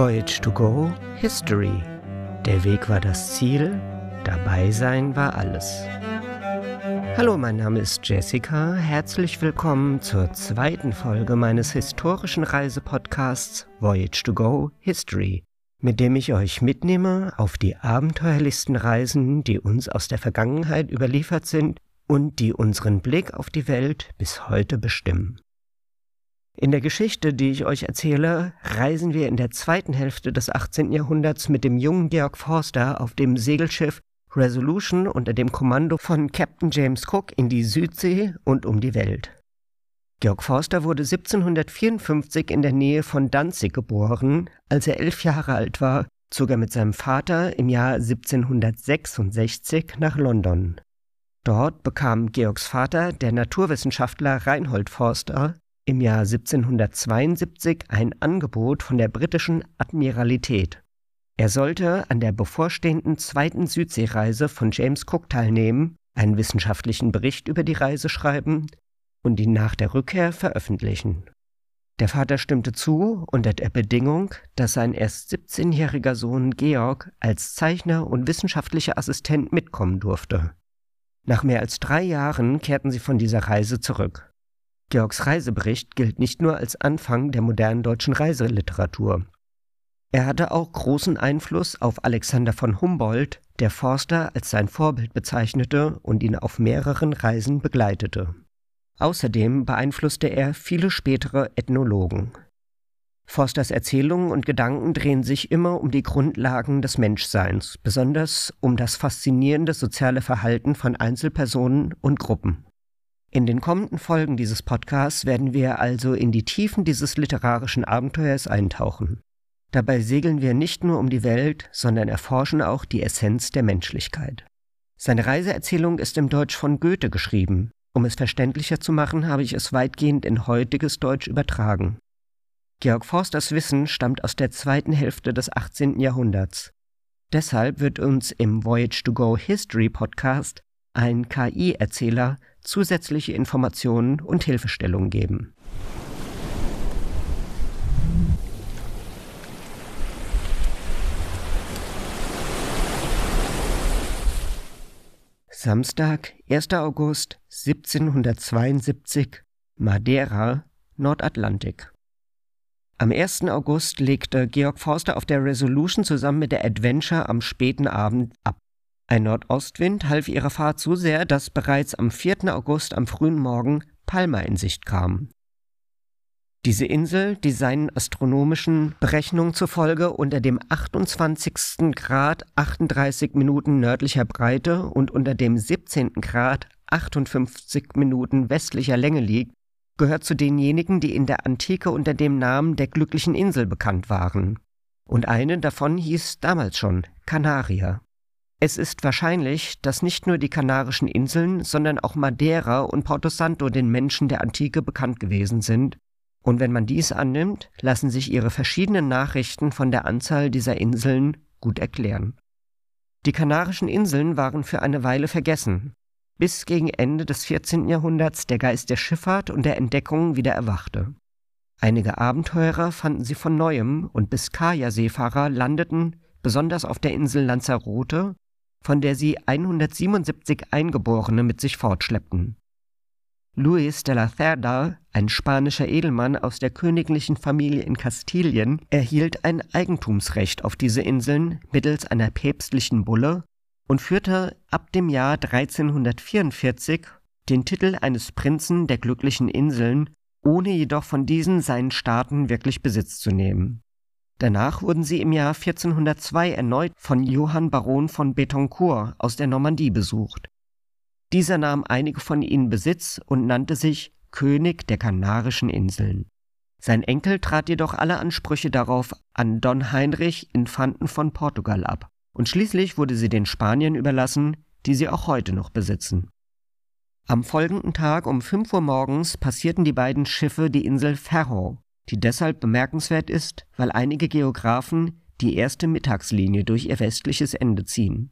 Voyage to Go History. Der Weg war das Ziel, dabei sein war alles. Hallo, mein Name ist Jessica. Herzlich willkommen zur zweiten Folge meines historischen Reisepodcasts Voyage to Go History, mit dem ich euch mitnehme auf die abenteuerlichsten Reisen, die uns aus der Vergangenheit überliefert sind und die unseren Blick auf die Welt bis heute bestimmen. In der Geschichte, die ich euch erzähle, reisen wir in der zweiten Hälfte des 18. Jahrhunderts mit dem jungen Georg Forster auf dem Segelschiff Resolution unter dem Kommando von Captain James Cook in die Südsee und um die Welt. Georg Forster wurde 1754 in der Nähe von Danzig geboren. Als er elf Jahre alt war, zog er mit seinem Vater im Jahr 1766 nach London. Dort bekam Georgs Vater, der Naturwissenschaftler Reinhold Forster, im Jahr 1772 ein Angebot von der britischen Admiralität. Er sollte an der bevorstehenden zweiten Südseereise von James Cook teilnehmen, einen wissenschaftlichen Bericht über die Reise schreiben und ihn nach der Rückkehr veröffentlichen. Der Vater stimmte zu unter der Bedingung, dass sein erst 17-jähriger Sohn Georg als Zeichner und wissenschaftlicher Assistent mitkommen durfte. Nach mehr als drei Jahren kehrten sie von dieser Reise zurück. Georgs Reisebericht gilt nicht nur als Anfang der modernen deutschen Reiseliteratur. Er hatte auch großen Einfluss auf Alexander von Humboldt, der Forster als sein Vorbild bezeichnete und ihn auf mehreren Reisen begleitete. Außerdem beeinflusste er viele spätere Ethnologen. Forsters Erzählungen und Gedanken drehen sich immer um die Grundlagen des Menschseins, besonders um das faszinierende soziale Verhalten von Einzelpersonen und Gruppen. In den kommenden Folgen dieses Podcasts werden wir also in die Tiefen dieses literarischen Abenteuers eintauchen. Dabei segeln wir nicht nur um die Welt, sondern erforschen auch die Essenz der Menschlichkeit. Seine Reiseerzählung ist im Deutsch von Goethe geschrieben. Um es verständlicher zu machen, habe ich es weitgehend in heutiges Deutsch übertragen. Georg Forsters Wissen stammt aus der zweiten Hälfte des 18. Jahrhunderts. Deshalb wird uns im Voyage to Go History Podcast ein KI-Erzähler zusätzliche Informationen und Hilfestellungen geben. Samstag, 1. August 1772, Madeira, Nordatlantik. Am 1. August legte Georg Forster auf der Resolution zusammen mit der Adventure am späten Abend ab. Ein Nordostwind half ihrer Fahrt so sehr, dass bereits am 4. August am frühen Morgen Palma in Sicht kam. Diese Insel, die seinen astronomischen Berechnungen zufolge unter dem 28. Grad 38 Minuten nördlicher Breite und unter dem 17. Grad 58 Minuten westlicher Länge liegt, gehört zu denjenigen, die in der Antike unter dem Namen der glücklichen Insel bekannt waren. Und eine davon hieß damals schon Kanaria. Es ist wahrscheinlich, dass nicht nur die Kanarischen Inseln, sondern auch Madeira und Porto Santo den Menschen der Antike bekannt gewesen sind, und wenn man dies annimmt, lassen sich ihre verschiedenen Nachrichten von der Anzahl dieser Inseln gut erklären. Die Kanarischen Inseln waren für eine Weile vergessen, bis gegen Ende des 14. Jahrhunderts der Geist der Schifffahrt und der Entdeckung wieder erwachte. Einige Abenteurer fanden sie von neuem und Biskaya-Seefahrer landeten, besonders auf der Insel Lanzarote, von der sie 177 Eingeborene mit sich fortschleppten. Luis de la Cerda, ein spanischer Edelmann aus der königlichen Familie in Kastilien, erhielt ein Eigentumsrecht auf diese Inseln mittels einer päpstlichen Bulle und führte ab dem Jahr 1344 den Titel eines Prinzen der glücklichen Inseln, ohne jedoch von diesen seinen Staaten wirklich Besitz zu nehmen. Danach wurden sie im Jahr 1402 erneut von Johann Baron von Betancourt aus der Normandie besucht. Dieser nahm einige von ihnen Besitz und nannte sich König der Kanarischen Inseln. Sein Enkel trat jedoch alle Ansprüche darauf an Don Heinrich Infanten von Portugal ab, und schließlich wurde sie den Spaniern überlassen, die sie auch heute noch besitzen. Am folgenden Tag um 5 Uhr morgens passierten die beiden Schiffe die Insel Ferro, die deshalb bemerkenswert ist, weil einige Geographen die erste Mittagslinie durch ihr westliches Ende ziehen.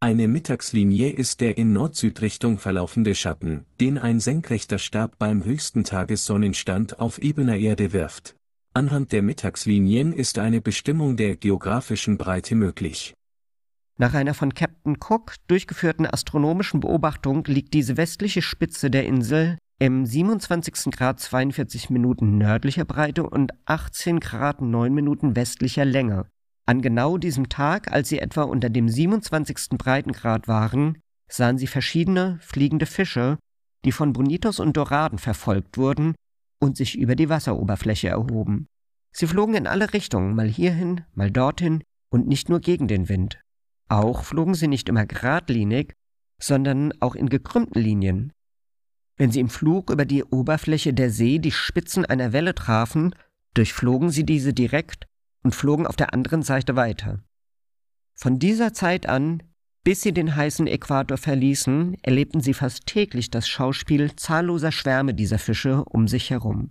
Eine Mittagslinie ist der in Nord-Süd-Richtung verlaufende Schatten, den ein senkrechter Stab beim höchsten Tagessonnenstand auf ebener Erde wirft. Anhand der Mittagslinien ist eine Bestimmung der geografischen Breite möglich. Nach einer von Captain Cook durchgeführten astronomischen Beobachtung liegt diese westliche Spitze der Insel im 27. Grad 42 Minuten nördlicher Breite und 18 Grad 9 Minuten westlicher Länge. An genau diesem Tag, als sie etwa unter dem 27. Breitengrad waren, sahen sie verschiedene fliegende Fische, die von Bonitos und Doraden verfolgt wurden und sich über die Wasseroberfläche erhoben. Sie flogen in alle Richtungen, mal hierhin, mal dorthin und nicht nur gegen den Wind. Auch flogen sie nicht immer geradlinig, sondern auch in gekrümmten Linien. Wenn sie im Flug über die Oberfläche der See die Spitzen einer Welle trafen, durchflogen sie diese direkt und flogen auf der anderen Seite weiter. Von dieser Zeit an, bis sie den heißen Äquator verließen, erlebten sie fast täglich das Schauspiel zahlloser Schwärme dieser Fische um sich herum.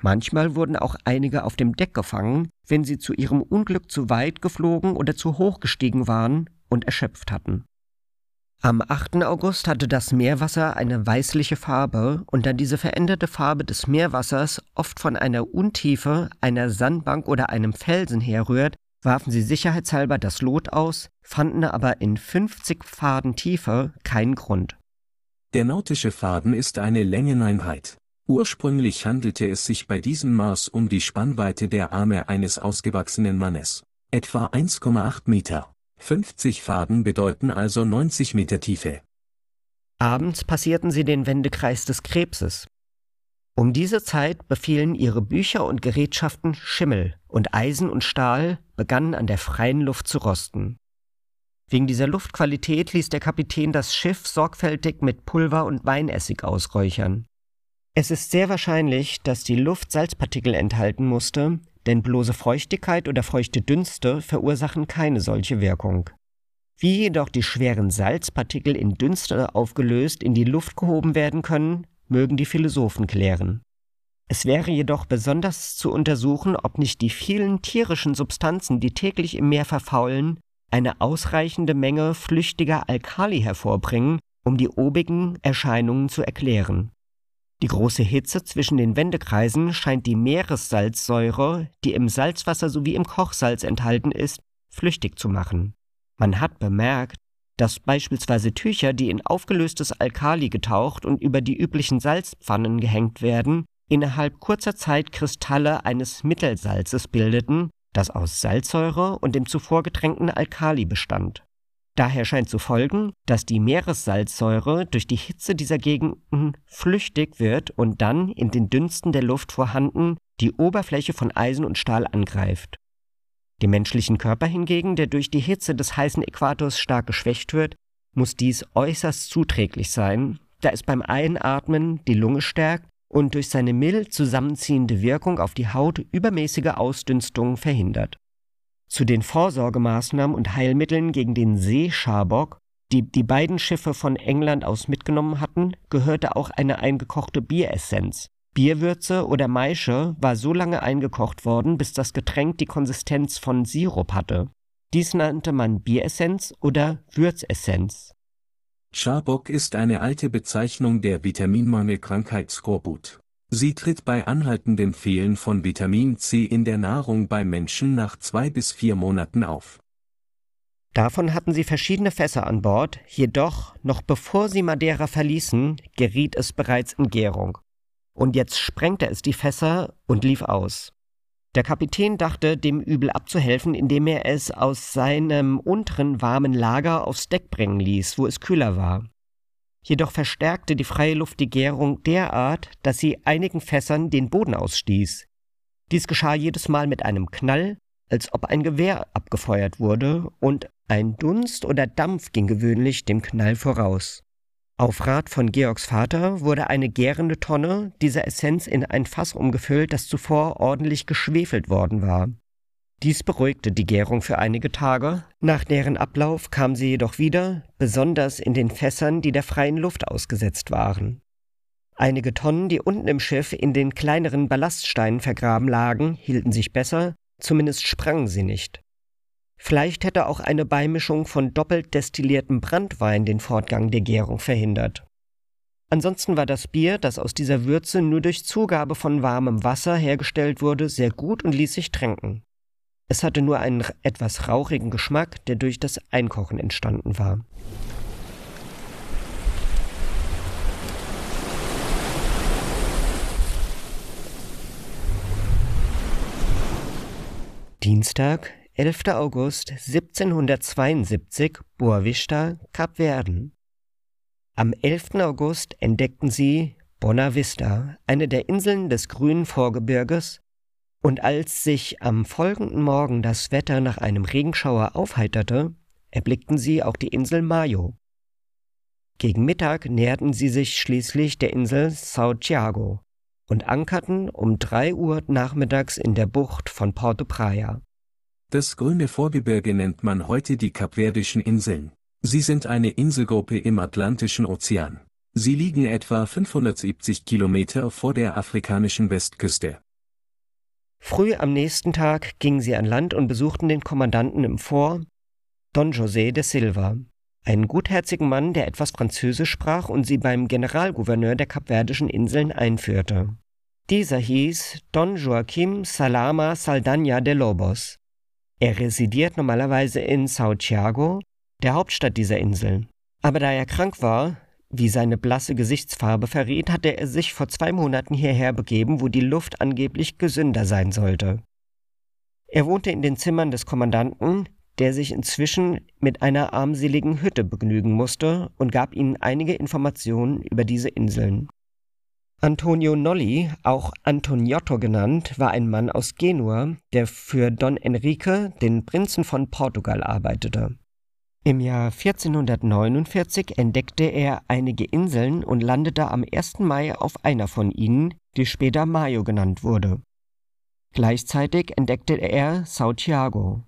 Manchmal wurden auch einige auf dem Deck gefangen, wenn sie zu ihrem Unglück zu weit geflogen oder zu hoch gestiegen waren und erschöpft hatten. Am 8. August hatte das Meerwasser eine weißliche Farbe und da diese veränderte Farbe des Meerwassers oft von einer Untiefe, einer Sandbank oder einem Felsen herrührt, warfen sie sicherheitshalber das Lot aus, fanden aber in 50 Faden Tiefe keinen Grund. Der nautische Faden ist eine Längeneinheit. Ursprünglich handelte es sich bei diesem Maß um die Spannweite der Arme eines ausgewachsenen Mannes, etwa 1,8 Meter. 50 Faden bedeuten also 90 Meter Tiefe. Abends passierten sie den Wendekreis des Krebses. Um diese Zeit befielen ihre Bücher und Gerätschaften Schimmel und Eisen und Stahl begannen an der freien Luft zu rosten. Wegen dieser Luftqualität ließ der Kapitän das Schiff sorgfältig mit Pulver und Weinessig ausräuchern. Es ist sehr wahrscheinlich, dass die Luft Salzpartikel enthalten musste, denn bloße Feuchtigkeit oder feuchte Dünste verursachen keine solche Wirkung. Wie jedoch die schweren Salzpartikel in Dünste aufgelöst in die Luft gehoben werden können, mögen die Philosophen klären. Es wäre jedoch besonders zu untersuchen, ob nicht die vielen tierischen Substanzen, die täglich im Meer verfaulen, eine ausreichende Menge flüchtiger Alkali hervorbringen, um die obigen Erscheinungen zu erklären. Die große Hitze zwischen den Wendekreisen scheint die Meeressalzsäure, die im Salzwasser sowie im Kochsalz enthalten ist, flüchtig zu machen. Man hat bemerkt, dass beispielsweise Tücher, die in aufgelöstes Alkali getaucht und über die üblichen Salzpfannen gehängt werden, innerhalb kurzer Zeit Kristalle eines Mittelsalzes bildeten, das aus Salzsäure und dem zuvor getränkten Alkali bestand. Daher scheint zu folgen, dass die Meeressalzsäure durch die Hitze dieser Gegenden flüchtig wird und dann in den Dünsten der Luft vorhanden die Oberfläche von Eisen und Stahl angreift. Dem menschlichen Körper hingegen, der durch die Hitze des heißen Äquators stark geschwächt wird, muss dies äußerst zuträglich sein, da es beim Einatmen die Lunge stärkt und durch seine mild zusammenziehende Wirkung auf die Haut übermäßige Ausdünstungen verhindert. Zu den Vorsorgemaßnahmen und Heilmitteln gegen den Seescharbock, die die beiden Schiffe von England aus mitgenommen hatten, gehörte auch eine eingekochte Bieressenz. Bierwürze oder Maische war so lange eingekocht worden, bis das Getränk die Konsistenz von Sirup hatte. Dies nannte man Bieressenz oder Würzessenz. Scharbock ist eine alte Bezeichnung der Vitaminmangelkrankheit Skorbut. Sie tritt bei anhaltendem Fehlen von Vitamin C in der Nahrung bei Menschen nach zwei bis vier Monaten auf. Davon hatten sie verschiedene Fässer an Bord, jedoch, noch bevor sie Madeira verließen, geriet es bereits in Gärung. Und jetzt sprengte es die Fässer und lief aus. Der Kapitän dachte, dem Übel abzuhelfen, indem er es aus seinem unteren warmen Lager aufs Deck bringen ließ, wo es kühler war. Jedoch verstärkte die freie Luft die Gärung derart, dass sie einigen Fässern den Boden ausstieß. Dies geschah jedes Mal mit einem Knall, als ob ein Gewehr abgefeuert wurde, und ein Dunst oder Dampf ging gewöhnlich dem Knall voraus. Auf Rat von Georgs Vater wurde eine gärende Tonne dieser Essenz in ein Fass umgefüllt, das zuvor ordentlich geschwefelt worden war. Dies beruhigte die Gärung für einige Tage, nach deren Ablauf kam sie jedoch wieder, besonders in den Fässern, die der freien Luft ausgesetzt waren. Einige Tonnen, die unten im Schiff in den kleineren Ballaststeinen vergraben lagen, hielten sich besser, zumindest sprangen sie nicht. Vielleicht hätte auch eine Beimischung von doppelt destilliertem Brandwein den Fortgang der Gärung verhindert. Ansonsten war das Bier, das aus dieser Würze nur durch Zugabe von warmem Wasser hergestellt wurde, sehr gut und ließ sich tränken. Es hatte nur einen etwas rauchigen Geschmack, der durch das Einkochen entstanden war. Dienstag, 11. August 1772, Boa Vista, Kapverden. Am 11. August entdeckten sie Bona Vista, eine der Inseln des grünen Vorgebirges, und als sich am folgenden Morgen das Wetter nach einem Regenschauer aufheiterte, erblickten sie auch die Insel Mayo. Gegen Mittag näherten sie sich schließlich der Insel Sao Thiago und ankerten um drei Uhr nachmittags in der Bucht von Porto Praia. Das grüne Vorgebirge nennt man heute die Kapverdischen Inseln. Sie sind eine Inselgruppe im Atlantischen Ozean. Sie liegen etwa 570 Kilometer vor der afrikanischen Westküste. Früh am nächsten Tag gingen sie an Land und besuchten den Kommandanten im Fort, Don José de Silva, einen gutherzigen Mann, der etwas Französisch sprach und sie beim Generalgouverneur der Kapverdischen Inseln einführte. Dieser hieß Don Joaquim Salama Saldaña de Lobos. Er residiert normalerweise in Sao Thiago, der Hauptstadt dieser Insel. Aber da er krank war, wie seine blasse Gesichtsfarbe verriet, hatte er sich vor zwei Monaten hierher begeben, wo die Luft angeblich gesünder sein sollte. Er wohnte in den Zimmern des Kommandanten, der sich inzwischen mit einer armseligen Hütte begnügen musste und gab ihnen einige Informationen über diese Inseln. Antonio Nolli, auch Antoniotto genannt, war ein Mann aus Genua, der für Don Enrique, den Prinzen von Portugal, arbeitete. Im Jahr 1449 entdeckte er einige Inseln und landete am 1. Mai auf einer von ihnen, die später Mayo genannt wurde. Gleichzeitig entdeckte er Sao Thiago.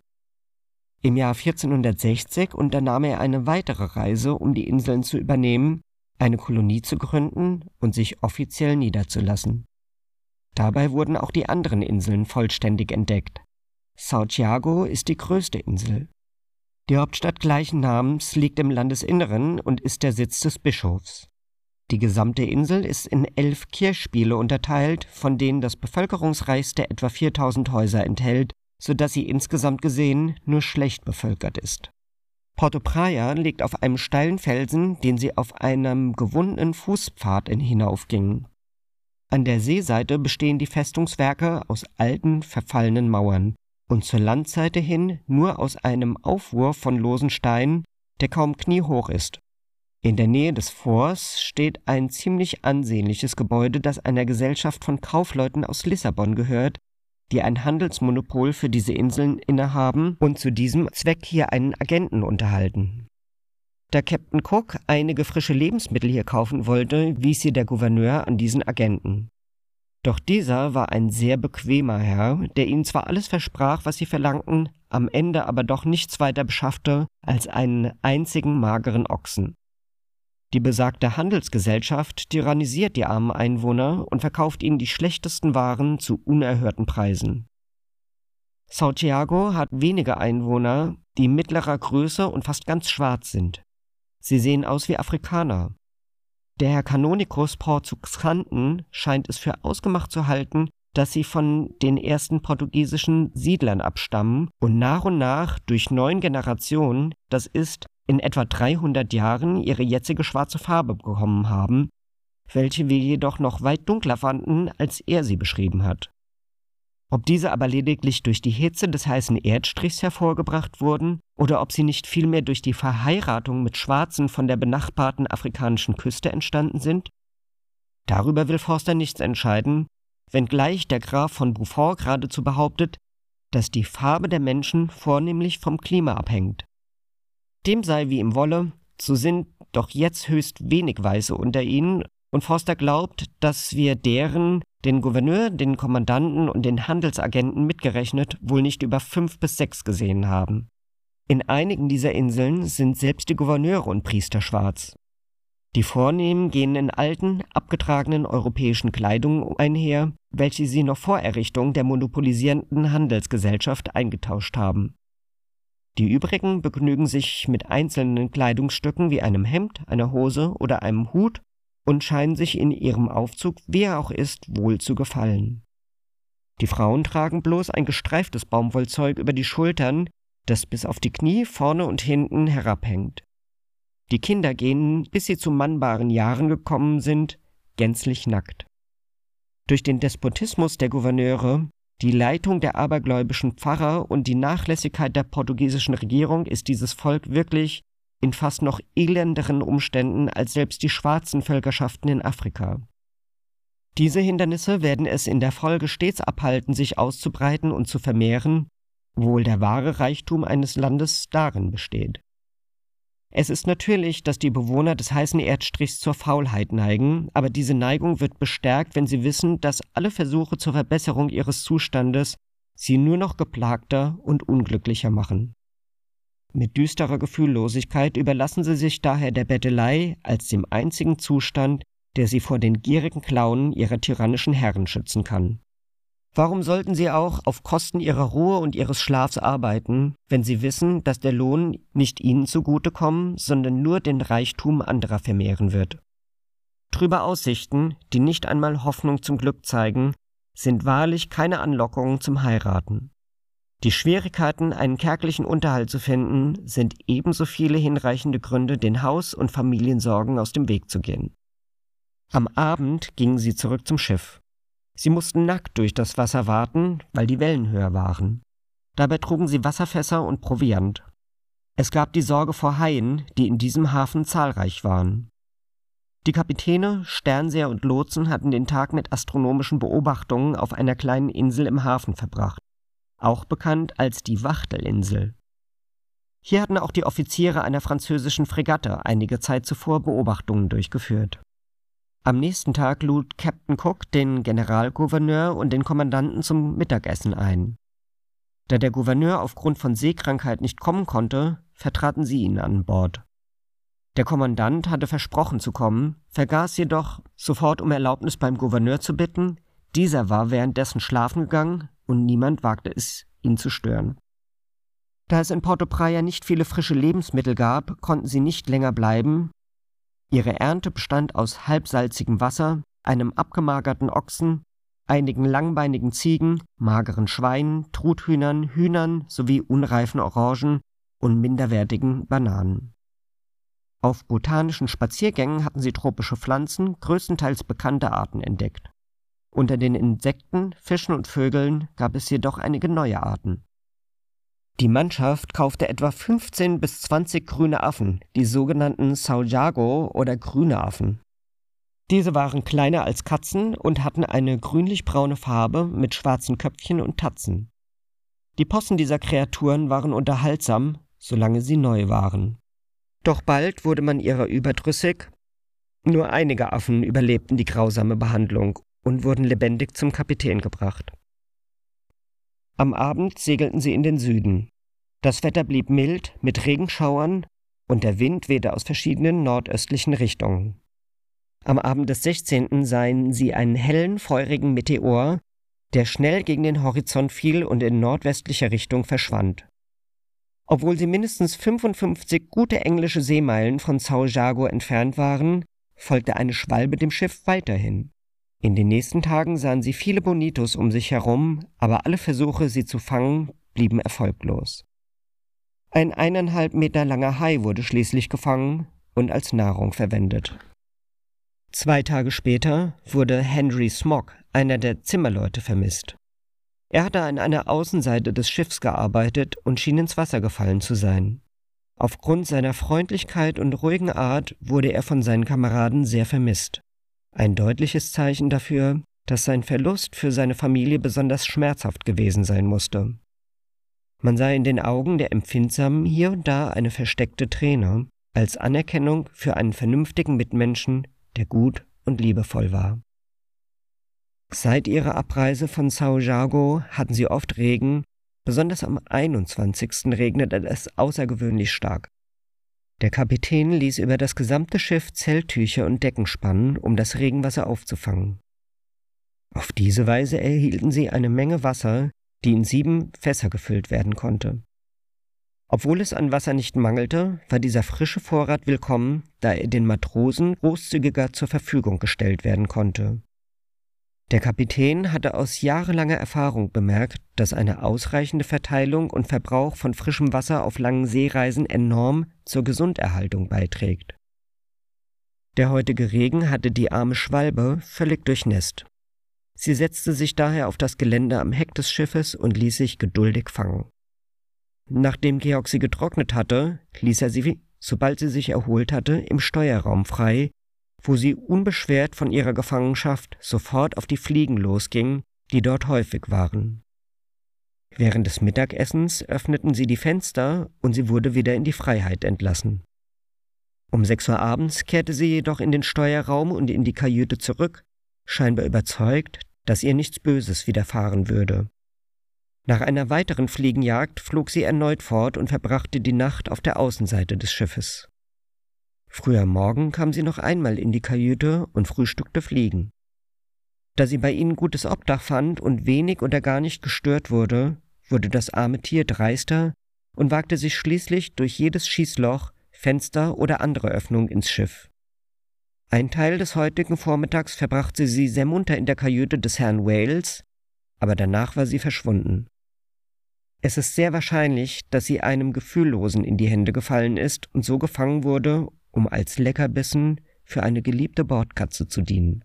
Im Jahr 1460 unternahm er eine weitere Reise, um die Inseln zu übernehmen eine Kolonie zu gründen und sich offiziell niederzulassen. Dabei wurden auch die anderen Inseln vollständig entdeckt. Sao Thiago ist die größte Insel. Die Hauptstadt gleichen Namens liegt im Landesinneren und ist der Sitz des Bischofs. Die gesamte Insel ist in elf Kirchspiele unterteilt, von denen das bevölkerungsreichste etwa 4000 Häuser enthält, so dass sie insgesamt gesehen nur schlecht bevölkert ist. Porto Praia liegt auf einem steilen Felsen, den sie auf einem gewundenen Fußpfad hinaufgingen. An der Seeseite bestehen die Festungswerke aus alten, verfallenen Mauern und zur Landseite hin nur aus einem Aufwurf von losen Steinen, der kaum kniehoch ist. In der Nähe des Forts steht ein ziemlich ansehnliches Gebäude, das einer Gesellschaft von Kaufleuten aus Lissabon gehört, die ein Handelsmonopol für diese Inseln innehaben und zu diesem Zweck hier einen Agenten unterhalten. Da Captain Cook einige frische Lebensmittel hier kaufen wollte, wies sie der Gouverneur an diesen Agenten. Doch dieser war ein sehr bequemer Herr, der ihnen zwar alles versprach, was sie verlangten, am Ende aber doch nichts weiter beschaffte als einen einzigen mageren Ochsen. Die besagte Handelsgesellschaft tyrannisiert die armen Einwohner und verkauft ihnen die schlechtesten Waren zu unerhörten Preisen. Santiago hat wenige Einwohner, die mittlerer Größe und fast ganz schwarz sind. Sie sehen aus wie Afrikaner. Der Herr Kanonikus Porzuxanten scheint es für ausgemacht zu halten, dass sie von den ersten portugiesischen Siedlern abstammen und nach und nach durch neun Generationen, das ist in etwa 300 Jahren ihre jetzige schwarze Farbe bekommen haben, welche wir jedoch noch weit dunkler fanden, als er sie beschrieben hat. Ob diese aber lediglich durch die Hitze des heißen Erdstrichs hervorgebracht wurden oder ob sie nicht vielmehr durch die Verheiratung mit Schwarzen von der benachbarten afrikanischen Küste entstanden sind? Darüber will Forster nichts entscheiden, wenngleich der Graf von Buffon geradezu behauptet, dass die Farbe der Menschen vornehmlich vom Klima abhängt. Dem sei wie ihm wolle, so sind doch jetzt höchst wenig Weiße unter ihnen, und Forster glaubt, dass wir deren, den Gouverneur, den Kommandanten und den Handelsagenten mitgerechnet, wohl nicht über fünf bis sechs gesehen haben. In einigen dieser Inseln sind selbst die Gouverneure und Priester schwarz. Die Vornehmen gehen in alten, abgetragenen europäischen Kleidungen einher, welche sie noch vor Errichtung der monopolisierenden Handelsgesellschaft eingetauscht haben. Die übrigen begnügen sich mit einzelnen Kleidungsstücken wie einem Hemd, einer Hose oder einem Hut und scheinen sich in ihrem Aufzug, wie er auch ist, wohl zu gefallen. Die Frauen tragen bloß ein gestreiftes Baumwollzeug über die Schultern, das bis auf die Knie vorne und hinten herabhängt. Die Kinder gehen, bis sie zu mannbaren Jahren gekommen sind, gänzlich nackt. Durch den Despotismus der Gouverneure, die Leitung der abergläubischen Pfarrer und die Nachlässigkeit der portugiesischen Regierung ist dieses Volk wirklich in fast noch elenderen Umständen als selbst die schwarzen Völkerschaften in Afrika. Diese Hindernisse werden es in der Folge stets abhalten, sich auszubreiten und zu vermehren, wohl der wahre Reichtum eines Landes darin besteht. Es ist natürlich, dass die Bewohner des heißen Erdstrichs zur Faulheit neigen, aber diese Neigung wird bestärkt, wenn sie wissen, dass alle Versuche zur Verbesserung ihres Zustandes sie nur noch geplagter und unglücklicher machen. Mit düsterer Gefühllosigkeit überlassen sie sich daher der Bettelei als dem einzigen Zustand, der sie vor den gierigen Klauen ihrer tyrannischen Herren schützen kann. Warum sollten sie auch auf Kosten ihrer Ruhe und ihres Schlafs arbeiten, wenn sie wissen, dass der Lohn nicht ihnen zugutekommen, sondern nur den Reichtum anderer vermehren wird? Trübe Aussichten, die nicht einmal Hoffnung zum Glück zeigen, sind wahrlich keine Anlockungen zum Heiraten. Die Schwierigkeiten, einen kärglichen Unterhalt zu finden, sind ebenso viele hinreichende Gründe, den Haus- und Familiensorgen aus dem Weg zu gehen. Am Abend gingen sie zurück zum Schiff. Sie mussten nackt durch das Wasser warten, weil die Wellen höher waren. Dabei trugen sie Wasserfässer und Proviant. Es gab die Sorge vor Haien, die in diesem Hafen zahlreich waren. Die Kapitäne, Sternseher und Lotsen hatten den Tag mit astronomischen Beobachtungen auf einer kleinen Insel im Hafen verbracht, auch bekannt als die Wachtelinsel. Hier hatten auch die Offiziere einer französischen Fregatte einige Zeit zuvor Beobachtungen durchgeführt. Am nächsten Tag lud Captain Cook den Generalgouverneur und den Kommandanten zum Mittagessen ein. Da der Gouverneur aufgrund von Seekrankheit nicht kommen konnte, vertraten sie ihn an Bord. Der Kommandant hatte versprochen zu kommen, vergaß jedoch, sofort um Erlaubnis beim Gouverneur zu bitten, dieser war währenddessen schlafen gegangen und niemand wagte es, ihn zu stören. Da es in Porto Praya nicht viele frische Lebensmittel gab, konnten sie nicht länger bleiben Ihre Ernte bestand aus halbsalzigem Wasser, einem abgemagerten Ochsen, einigen langbeinigen Ziegen, mageren Schweinen, Truthühnern, Hühnern sowie unreifen Orangen und minderwertigen Bananen. Auf botanischen Spaziergängen hatten sie tropische Pflanzen, größtenteils bekannte Arten entdeckt. Unter den Insekten, Fischen und Vögeln gab es jedoch einige neue Arten. Die Mannschaft kaufte etwa 15 bis 20 grüne Affen, die sogenannten Saujago oder grüne Affen. Diese waren kleiner als Katzen und hatten eine grünlich-braune Farbe mit schwarzen Köpfchen und Tatzen. Die Possen dieser Kreaturen waren unterhaltsam, solange sie neu waren. Doch bald wurde man ihrer überdrüssig. Nur einige Affen überlebten die grausame Behandlung und wurden lebendig zum Kapitän gebracht. Am Abend segelten sie in den Süden. Das Wetter blieb mild mit Regenschauern und der Wind wehte aus verschiedenen nordöstlichen Richtungen. Am Abend des 16. sahen sie einen hellen, feurigen Meteor, der schnell gegen den Horizont fiel und in nordwestlicher Richtung verschwand. Obwohl sie mindestens 55 gute englische Seemeilen von Sao Jago entfernt waren, folgte eine Schwalbe dem Schiff weiterhin. In den nächsten Tagen sahen sie viele Bonitos um sich herum, aber alle Versuche, sie zu fangen, blieben erfolglos. Ein eineinhalb Meter langer Hai wurde schließlich gefangen und als Nahrung verwendet. Zwei Tage später wurde Henry Smog, einer der Zimmerleute, vermisst. Er hatte an einer Außenseite des Schiffs gearbeitet und schien ins Wasser gefallen zu sein. Aufgrund seiner Freundlichkeit und ruhigen Art wurde er von seinen Kameraden sehr vermisst. Ein deutliches Zeichen dafür, dass sein Verlust für seine Familie besonders schmerzhaft gewesen sein musste. Man sah in den Augen der Empfindsamen hier und da eine versteckte Träne, als Anerkennung für einen vernünftigen Mitmenschen, der gut und liebevoll war. Seit ihrer Abreise von Sao Jago hatten sie oft Regen, besonders am 21. regnete es außergewöhnlich stark. Der Kapitän ließ über das gesamte Schiff Zelttücher und Decken spannen, um das Regenwasser aufzufangen. Auf diese Weise erhielten sie eine Menge Wasser, die in sieben Fässer gefüllt werden konnte. Obwohl es an Wasser nicht mangelte, war dieser frische Vorrat willkommen, da er den Matrosen großzügiger zur Verfügung gestellt werden konnte. Der Kapitän hatte aus jahrelanger Erfahrung bemerkt, dass eine ausreichende Verteilung und Verbrauch von frischem Wasser auf langen Seereisen enorm zur Gesunderhaltung beiträgt. Der heutige Regen hatte die arme Schwalbe völlig durchnässt. Sie setzte sich daher auf das Gelände am Heck des Schiffes und ließ sich geduldig fangen. Nachdem Georg sie getrocknet hatte, ließ er sie, sobald sie sich erholt hatte, im Steuerraum frei, wo sie unbeschwert von ihrer Gefangenschaft sofort auf die Fliegen losging, die dort häufig waren. Während des Mittagessens öffneten sie die Fenster und sie wurde wieder in die Freiheit entlassen. Um sechs Uhr abends kehrte sie jedoch in den Steuerraum und in die Kajüte zurück, scheinbar überzeugt, dass ihr nichts Böses widerfahren würde. Nach einer weiteren Fliegenjagd flog sie erneut fort und verbrachte die Nacht auf der Außenseite des Schiffes. Früh am Morgen kam sie noch einmal in die Kajüte und frühstückte Fliegen. Da sie bei ihnen gutes Obdach fand und wenig oder gar nicht gestört wurde, wurde das arme Tier dreister und wagte sich schließlich durch jedes Schießloch, Fenster oder andere Öffnung ins Schiff. Ein Teil des heutigen Vormittags verbrachte sie sehr munter in der Kajüte des Herrn Wales, aber danach war sie verschwunden. Es ist sehr wahrscheinlich, dass sie einem Gefühllosen in die Hände gefallen ist und so gefangen wurde, um als Leckerbissen für eine geliebte Bordkatze zu dienen.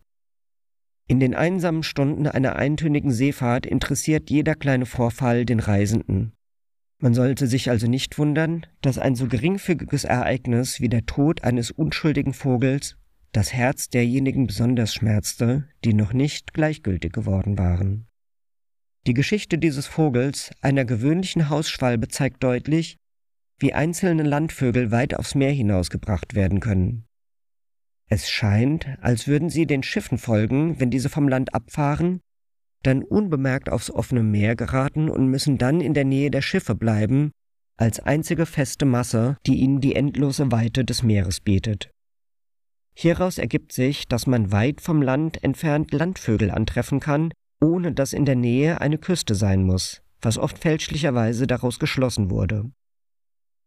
In den einsamen Stunden einer eintönigen Seefahrt interessiert jeder kleine Vorfall den Reisenden. Man sollte sich also nicht wundern, dass ein so geringfügiges Ereignis wie der Tod eines unschuldigen Vogels das Herz derjenigen besonders schmerzte, die noch nicht gleichgültig geworden waren. Die Geschichte dieses Vogels, einer gewöhnlichen Hausschwalbe, zeigt deutlich, wie einzelne Landvögel weit aufs Meer hinausgebracht werden können. Es scheint, als würden sie den Schiffen folgen, wenn diese vom Land abfahren, dann unbemerkt aufs offene Meer geraten und müssen dann in der Nähe der Schiffe bleiben, als einzige feste Masse, die ihnen die endlose Weite des Meeres bietet. Hieraus ergibt sich, dass man weit vom Land entfernt Landvögel antreffen kann, ohne dass in der Nähe eine Küste sein muss, was oft fälschlicherweise daraus geschlossen wurde.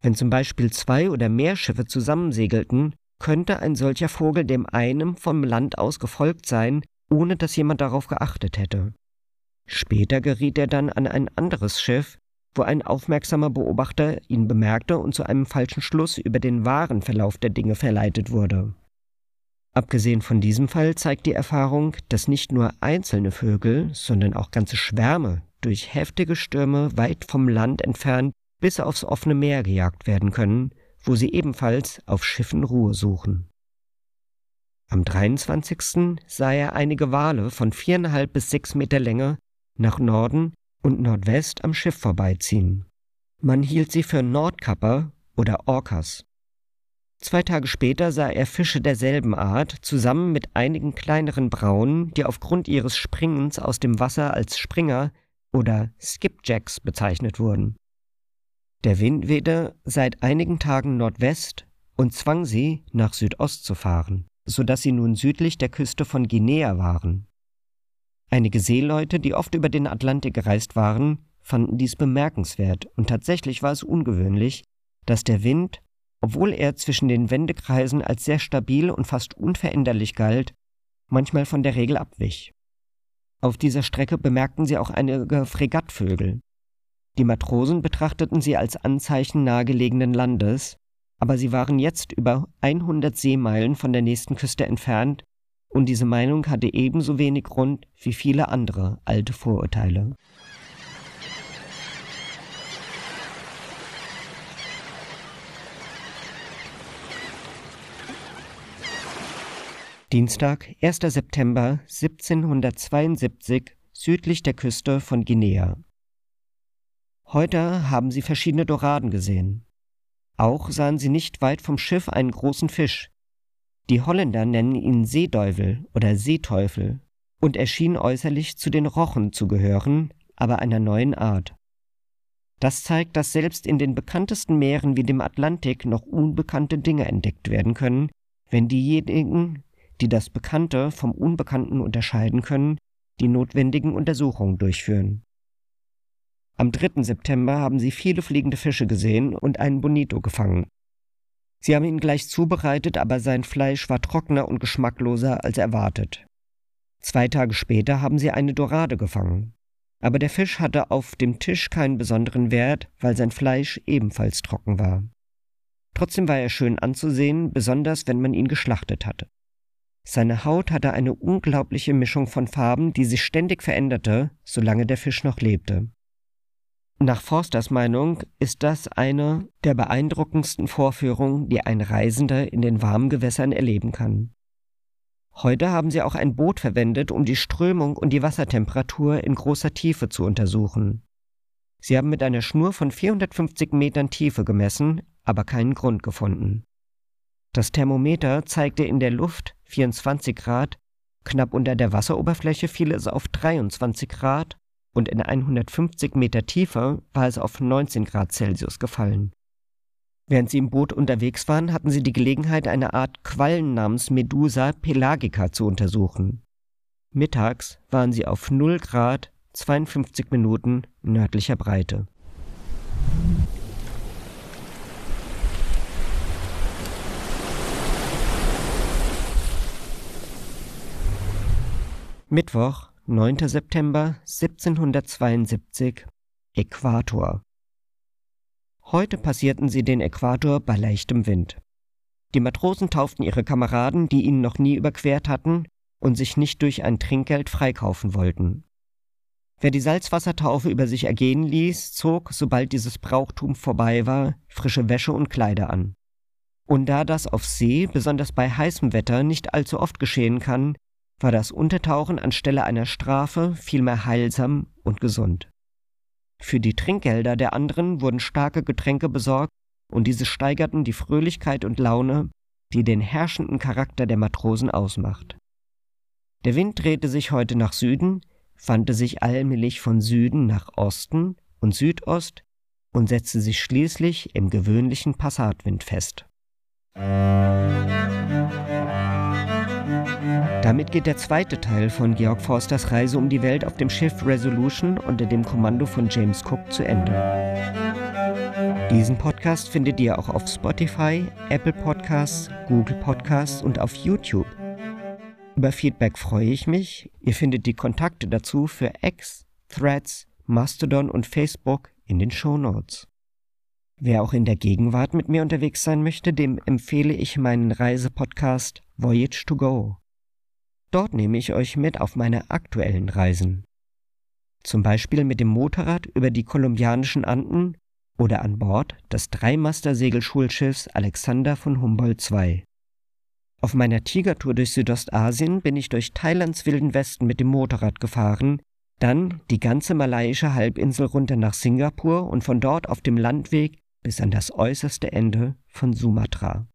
Wenn zum Beispiel zwei oder mehr Schiffe zusammensegelten, könnte ein solcher Vogel dem einen vom Land aus gefolgt sein, ohne dass jemand darauf geachtet hätte. Später geriet er dann an ein anderes Schiff, wo ein aufmerksamer Beobachter ihn bemerkte und zu einem falschen Schluss über den wahren Verlauf der Dinge verleitet wurde. Abgesehen von diesem Fall zeigt die Erfahrung, dass nicht nur einzelne Vögel, sondern auch ganze Schwärme durch heftige Stürme weit vom Land entfernt bis aufs offene Meer gejagt werden können, wo sie ebenfalls auf Schiffen Ruhe suchen. Am 23. sah er einige Wale von viereinhalb bis sechs Meter Länge nach Norden und Nordwest am Schiff vorbeiziehen. Man hielt sie für Nordkapper oder Orcas. Zwei Tage später sah er Fische derselben Art zusammen mit einigen kleineren Braunen, die aufgrund ihres Springens aus dem Wasser als Springer oder Skipjacks bezeichnet wurden. Der Wind wehte seit einigen Tagen Nordwest und zwang sie, nach Südost zu fahren, so dass sie nun südlich der Küste von Guinea waren. Einige Seeleute, die oft über den Atlantik gereist waren, fanden dies bemerkenswert, und tatsächlich war es ungewöhnlich, dass der Wind obwohl er zwischen den Wendekreisen als sehr stabil und fast unveränderlich galt, manchmal von der Regel abwich. Auf dieser Strecke bemerkten sie auch einige Fregattvögel. Die Matrosen betrachteten sie als Anzeichen nahegelegenen Landes, aber sie waren jetzt über 100 Seemeilen von der nächsten Küste entfernt, und diese Meinung hatte ebenso wenig Grund wie viele andere alte Vorurteile. Dienstag, 1. September 1772, südlich der Küste von Guinea. Heute haben sie verschiedene Doraden gesehen. Auch sahen sie nicht weit vom Schiff einen großen Fisch. Die Holländer nennen ihn Seedeuvel oder Seeteufel und er schien äußerlich zu den Rochen zu gehören, aber einer neuen Art. Das zeigt, dass selbst in den bekanntesten Meeren wie dem Atlantik noch unbekannte Dinge entdeckt werden können, wenn diejenigen, die das Bekannte vom Unbekannten unterscheiden können, die notwendigen Untersuchungen durchführen. Am 3. September haben sie viele fliegende Fische gesehen und einen Bonito gefangen. Sie haben ihn gleich zubereitet, aber sein Fleisch war trockener und geschmackloser als erwartet. Zwei Tage später haben sie eine Dorade gefangen. Aber der Fisch hatte auf dem Tisch keinen besonderen Wert, weil sein Fleisch ebenfalls trocken war. Trotzdem war er schön anzusehen, besonders wenn man ihn geschlachtet hatte. Seine Haut hatte eine unglaubliche Mischung von Farben, die sich ständig veränderte, solange der Fisch noch lebte. Nach Forsters Meinung ist das eine der beeindruckendsten Vorführungen, die ein Reisender in den warmen Gewässern erleben kann. Heute haben sie auch ein Boot verwendet, um die Strömung und die Wassertemperatur in großer Tiefe zu untersuchen. Sie haben mit einer Schnur von 450 Metern Tiefe gemessen, aber keinen Grund gefunden. Das Thermometer zeigte in der Luft 24 Grad, knapp unter der Wasseroberfläche fiel es auf 23 Grad und in 150 Meter Tiefe war es auf 19 Grad Celsius gefallen. Während sie im Boot unterwegs waren, hatten sie die Gelegenheit, eine Art Quallen namens Medusa pelagica zu untersuchen. Mittags waren sie auf 0 Grad 52 Minuten nördlicher Breite. Mittwoch, 9. September 1772 Äquator. Heute passierten sie den Äquator bei leichtem Wind. Die Matrosen tauften ihre Kameraden, die ihn noch nie überquert hatten und sich nicht durch ein Trinkgeld freikaufen wollten. Wer die Salzwassertaufe über sich ergehen ließ, zog, sobald dieses Brauchtum vorbei war, frische Wäsche und Kleider an. Und da das auf See, besonders bei heißem Wetter, nicht allzu oft geschehen kann, war das Untertauchen anstelle einer Strafe vielmehr heilsam und gesund. Für die Trinkgelder der anderen wurden starke Getränke besorgt, und diese steigerten die Fröhlichkeit und Laune, die den herrschenden Charakter der Matrosen ausmacht. Der Wind drehte sich heute nach Süden, wandte sich allmählich von Süden nach Osten und Südost und setzte sich schließlich im gewöhnlichen Passatwind fest. Damit geht der zweite Teil von Georg Forsters Reise um die Welt auf dem Schiff Resolution unter dem Kommando von James Cook zu Ende. Diesen Podcast findet ihr auch auf Spotify, Apple Podcasts, Google Podcasts und auf YouTube. Über Feedback freue ich mich. Ihr findet die Kontakte dazu für X, Threads, Mastodon und Facebook in den Show Notes. Wer auch in der Gegenwart mit mir unterwegs sein möchte, dem empfehle ich meinen Reisepodcast Voyage to Go. Dort nehme ich euch mit auf meine aktuellen Reisen. Zum Beispiel mit dem Motorrad über die kolumbianischen Anden oder an Bord des Dreimaster-Segelschulschiffs Alexander von Humboldt II. Auf meiner Tigertour durch Südostasien bin ich durch Thailands wilden Westen mit dem Motorrad gefahren, dann die ganze malaiische Halbinsel runter nach Singapur und von dort auf dem Landweg bis an das äußerste Ende von Sumatra.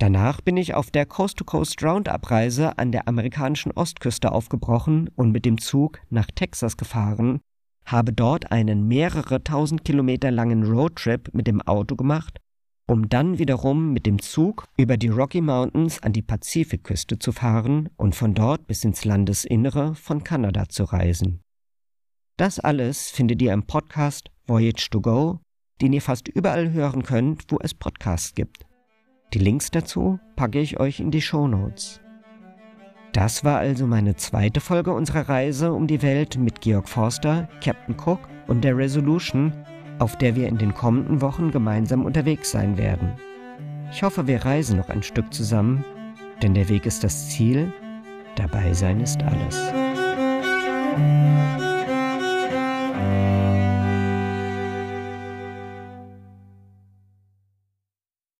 Danach bin ich auf der Coast-to-Coast Roundup-Reise an der amerikanischen Ostküste aufgebrochen und mit dem Zug nach Texas gefahren, habe dort einen mehrere tausend Kilometer langen Roadtrip mit dem Auto gemacht, um dann wiederum mit dem Zug über die Rocky Mountains an die Pazifikküste zu fahren und von dort bis ins Landesinnere von Kanada zu reisen. Das alles findet ihr im Podcast Voyage to Go, den ihr fast überall hören könnt, wo es Podcasts gibt. Die Links dazu packe ich euch in die Show Notes. Das war also meine zweite Folge unserer Reise um die Welt mit Georg Forster, Captain Cook und der Resolution, auf der wir in den kommenden Wochen gemeinsam unterwegs sein werden. Ich hoffe, wir reisen noch ein Stück zusammen, denn der Weg ist das Ziel, dabei sein ist alles.